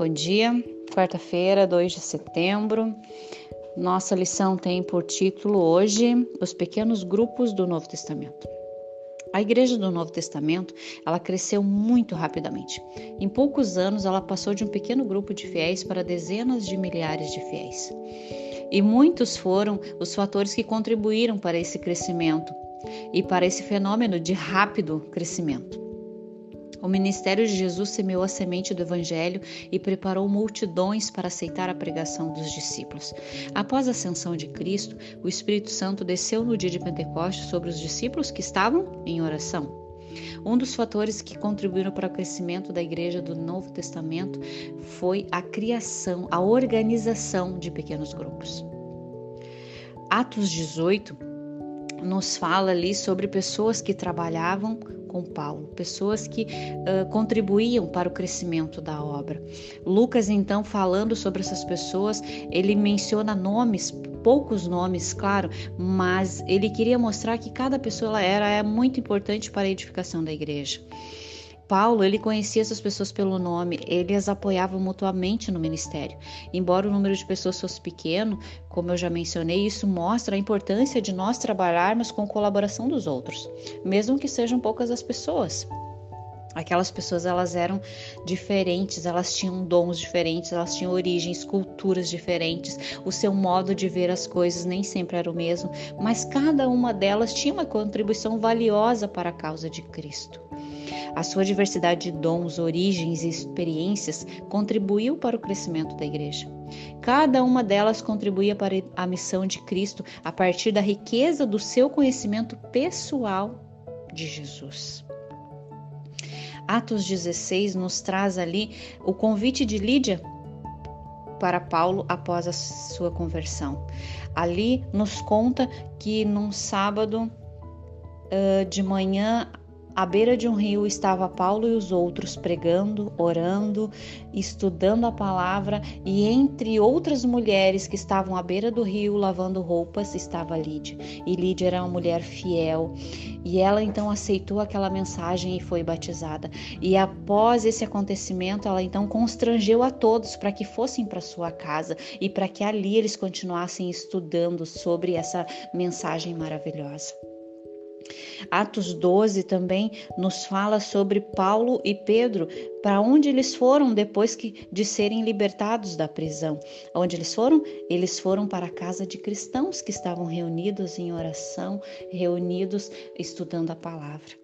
Bom dia, quarta-feira, 2 de setembro. Nossa lição tem por título hoje Os pequenos grupos do Novo Testamento. A igreja do Novo Testamento, ela cresceu muito rapidamente. Em poucos anos, ela passou de um pequeno grupo de fiéis para dezenas de milhares de fiéis. E muitos foram os fatores que contribuíram para esse crescimento e para esse fenômeno de rápido crescimento. O ministério de Jesus semeou a semente do Evangelho e preparou multidões para aceitar a pregação dos discípulos. Após a ascensão de Cristo, o Espírito Santo desceu no dia de Pentecostes sobre os discípulos que estavam em oração. Um dos fatores que contribuíram para o crescimento da igreja do Novo Testamento foi a criação, a organização de pequenos grupos. Atos 18 nos fala ali sobre pessoas que trabalhavam com Paulo, pessoas que uh, contribuíam para o crescimento da obra. Lucas, então, falando sobre essas pessoas, ele menciona nomes, poucos nomes, claro, mas ele queria mostrar que cada pessoa era, era muito importante para a edificação da igreja. Paulo, ele conhecia essas pessoas pelo nome, ele as apoiava mutuamente no ministério. Embora o número de pessoas fosse pequeno, como eu já mencionei, isso mostra a importância de nós trabalharmos com colaboração dos outros, mesmo que sejam poucas as pessoas. Aquelas pessoas elas eram diferentes, elas tinham dons diferentes, elas tinham origens, culturas diferentes, o seu modo de ver as coisas nem sempre era o mesmo, mas cada uma delas tinha uma contribuição valiosa para a causa de Cristo. A sua diversidade de dons, origens e experiências contribuiu para o crescimento da igreja. Cada uma delas contribuía para a missão de Cristo a partir da riqueza do seu conhecimento pessoal de Jesus. Atos 16 nos traz ali o convite de Lídia para Paulo após a sua conversão. Ali nos conta que num sábado de manhã à beira de um rio estava Paulo e os outros pregando, orando, estudando a palavra, e entre outras mulheres que estavam à beira do rio lavando roupas estava Lídia. E Lídia era uma mulher fiel, e ela então aceitou aquela mensagem e foi batizada. E após esse acontecimento, ela então constrangeu a todos para que fossem para sua casa e para que ali eles continuassem estudando sobre essa mensagem maravilhosa. Atos 12 também nos fala sobre Paulo e Pedro, para onde eles foram depois que, de serem libertados da prisão. Onde eles foram? Eles foram para a casa de cristãos que estavam reunidos em oração, reunidos estudando a palavra.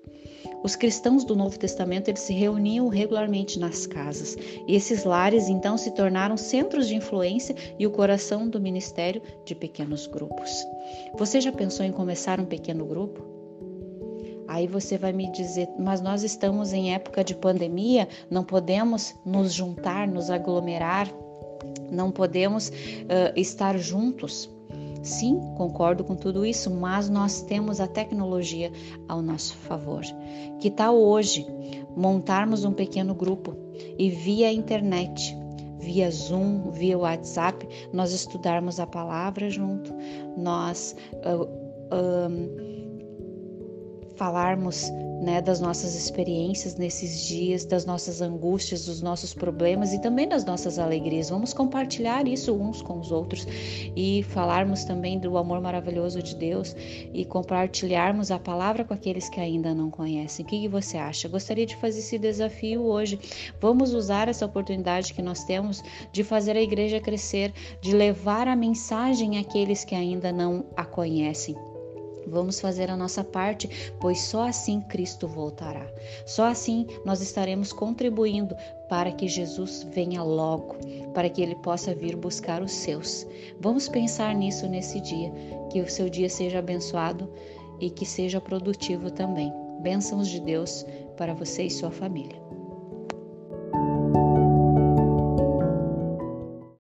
Os cristãos do Novo Testamento eles se reuniam regularmente nas casas, e esses lares então se tornaram centros de influência e o coração do ministério de pequenos grupos. Você já pensou em começar um pequeno grupo? Aí você vai me dizer, mas nós estamos em época de pandemia, não podemos nos juntar, nos aglomerar, não podemos uh, estar juntos. Sim, concordo com tudo isso, mas nós temos a tecnologia ao nosso favor. Que tal hoje montarmos um pequeno grupo e via internet, via Zoom, via WhatsApp, nós estudarmos a palavra junto, nós uh, falarmos né, das nossas experiências nesses dias, das nossas angústias, dos nossos problemas e também das nossas alegrias. Vamos compartilhar isso uns com os outros e falarmos também do amor maravilhoso de Deus e compartilharmos a palavra com aqueles que ainda não conhecem. O que você acha? Gostaria de fazer esse desafio hoje. Vamos usar essa oportunidade que nós temos de fazer a igreja crescer, de levar a mensagem àqueles que ainda não a conhecem. Vamos fazer a nossa parte, pois só assim Cristo voltará. Só assim nós estaremos contribuindo para que Jesus venha logo, para que ele possa vir buscar os seus. Vamos pensar nisso nesse dia, que o seu dia seja abençoado e que seja produtivo também. Bênçãos de Deus para você e sua família.